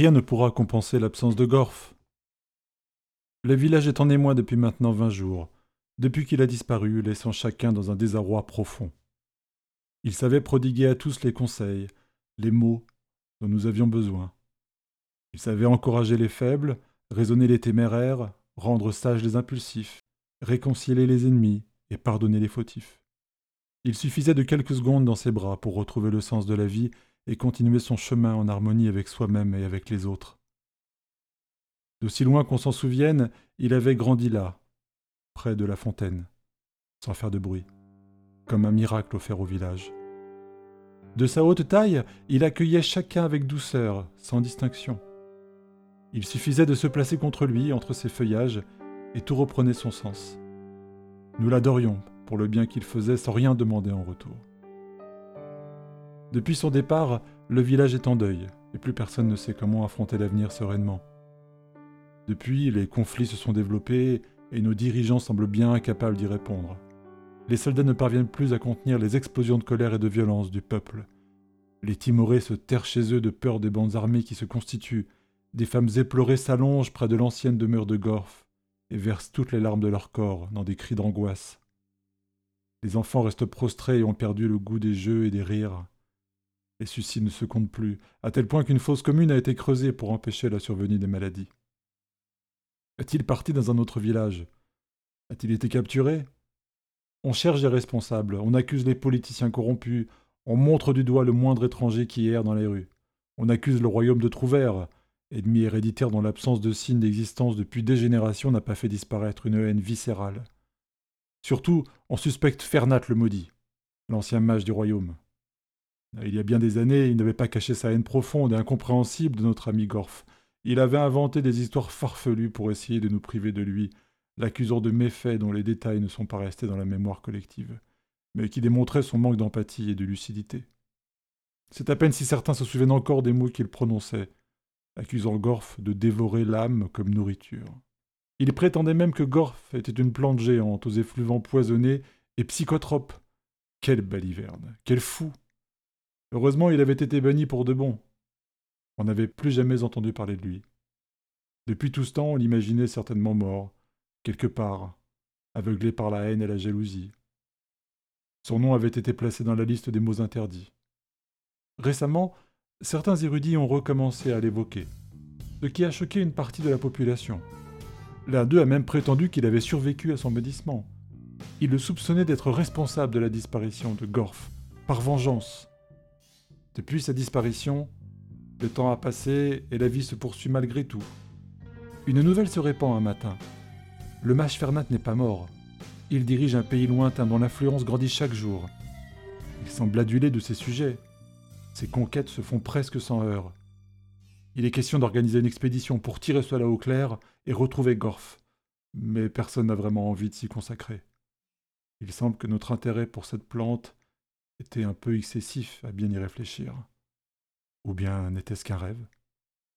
rien ne pourra compenser l'absence de Gorf. Le village est en émoi depuis maintenant vingt jours, depuis qu'il a disparu, laissant chacun dans un désarroi profond. Il savait prodiguer à tous les conseils, les mots dont nous avions besoin. Il savait encourager les faibles, raisonner les téméraires, rendre sages les impulsifs, réconcilier les ennemis et pardonner les fautifs. Il suffisait de quelques secondes dans ses bras pour retrouver le sens de la vie et continuer son chemin en harmonie avec soi-même et avec les autres. D'aussi loin qu'on s'en souvienne, il avait grandi là, près de la fontaine, sans faire de bruit, comme un miracle offert au village. De sa haute taille, il accueillait chacun avec douceur, sans distinction. Il suffisait de se placer contre lui, entre ses feuillages, et tout reprenait son sens. Nous l'adorions pour le bien qu'il faisait sans rien demander en retour. Depuis son départ, le village est en deuil, et plus personne ne sait comment affronter l'avenir sereinement. Depuis, les conflits se sont développés, et nos dirigeants semblent bien incapables d'y répondre. Les soldats ne parviennent plus à contenir les explosions de colère et de violence du peuple. Les Timorés se terrent chez eux de peur des bandes armées qui se constituent. Des femmes éplorées s'allongent près de l'ancienne demeure de Gorf et versent toutes les larmes de leur corps dans des cris d'angoisse. Les enfants restent prostrés et ont perdu le goût des jeux et des rires. Les suicides ne se comptent plus, à tel point qu'une fosse commune a été creusée pour empêcher la survenue des maladies. Est-il parti dans un autre village? A-t-il été capturé? On cherche des responsables, on accuse les politiciens corrompus, on montre du doigt le moindre étranger qui erre dans les rues. On accuse le royaume de Trouvert, ennemi héréditaire dont l'absence de signes d'existence depuis des générations n'a pas fait disparaître une haine viscérale. Surtout, on suspecte Fernat le maudit, l'ancien mage du royaume. Il y a bien des années, il n'avait pas caché sa haine profonde et incompréhensible de notre ami Gorf. Il avait inventé des histoires farfelues pour essayer de nous priver de lui, l'accusant de méfaits dont les détails ne sont pas restés dans la mémoire collective, mais qui démontraient son manque d'empathie et de lucidité. C'est à peine si certains se souviennent encore des mots qu'il prononçait, accusant Gorf de dévorer l'âme comme nourriture. Il prétendait même que Gorf était une plante géante aux effluves empoisonnés et psychotrope. Quelle baliverne, quel fou Heureusement, il avait été banni pour de bon. On n'avait plus jamais entendu parler de lui. Depuis tout ce temps, on l'imaginait certainement mort, quelque part, aveuglé par la haine et la jalousie. Son nom avait été placé dans la liste des mots interdits. Récemment, certains érudits ont recommencé à l'évoquer, ce qui a choqué une partie de la population. L'un d'eux a même prétendu qu'il avait survécu à son médissement. Il le soupçonnait d'être responsable de la disparition de Gorf, par vengeance. Depuis sa disparition, le temps a passé et la vie se poursuit malgré tout. Une nouvelle se répand un matin. Le mage Fernat n'est pas mort. Il dirige un pays lointain dont l'influence grandit chaque jour. Il semble adulé de ses sujets. Ses conquêtes se font presque sans heurts. Il est question d'organiser une expédition pour tirer cela au clair et retrouver Gorf. Mais personne n'a vraiment envie de s'y consacrer. Il semble que notre intérêt pour cette plante était un peu excessif à bien y réfléchir. Ou bien n'était-ce qu'un rêve?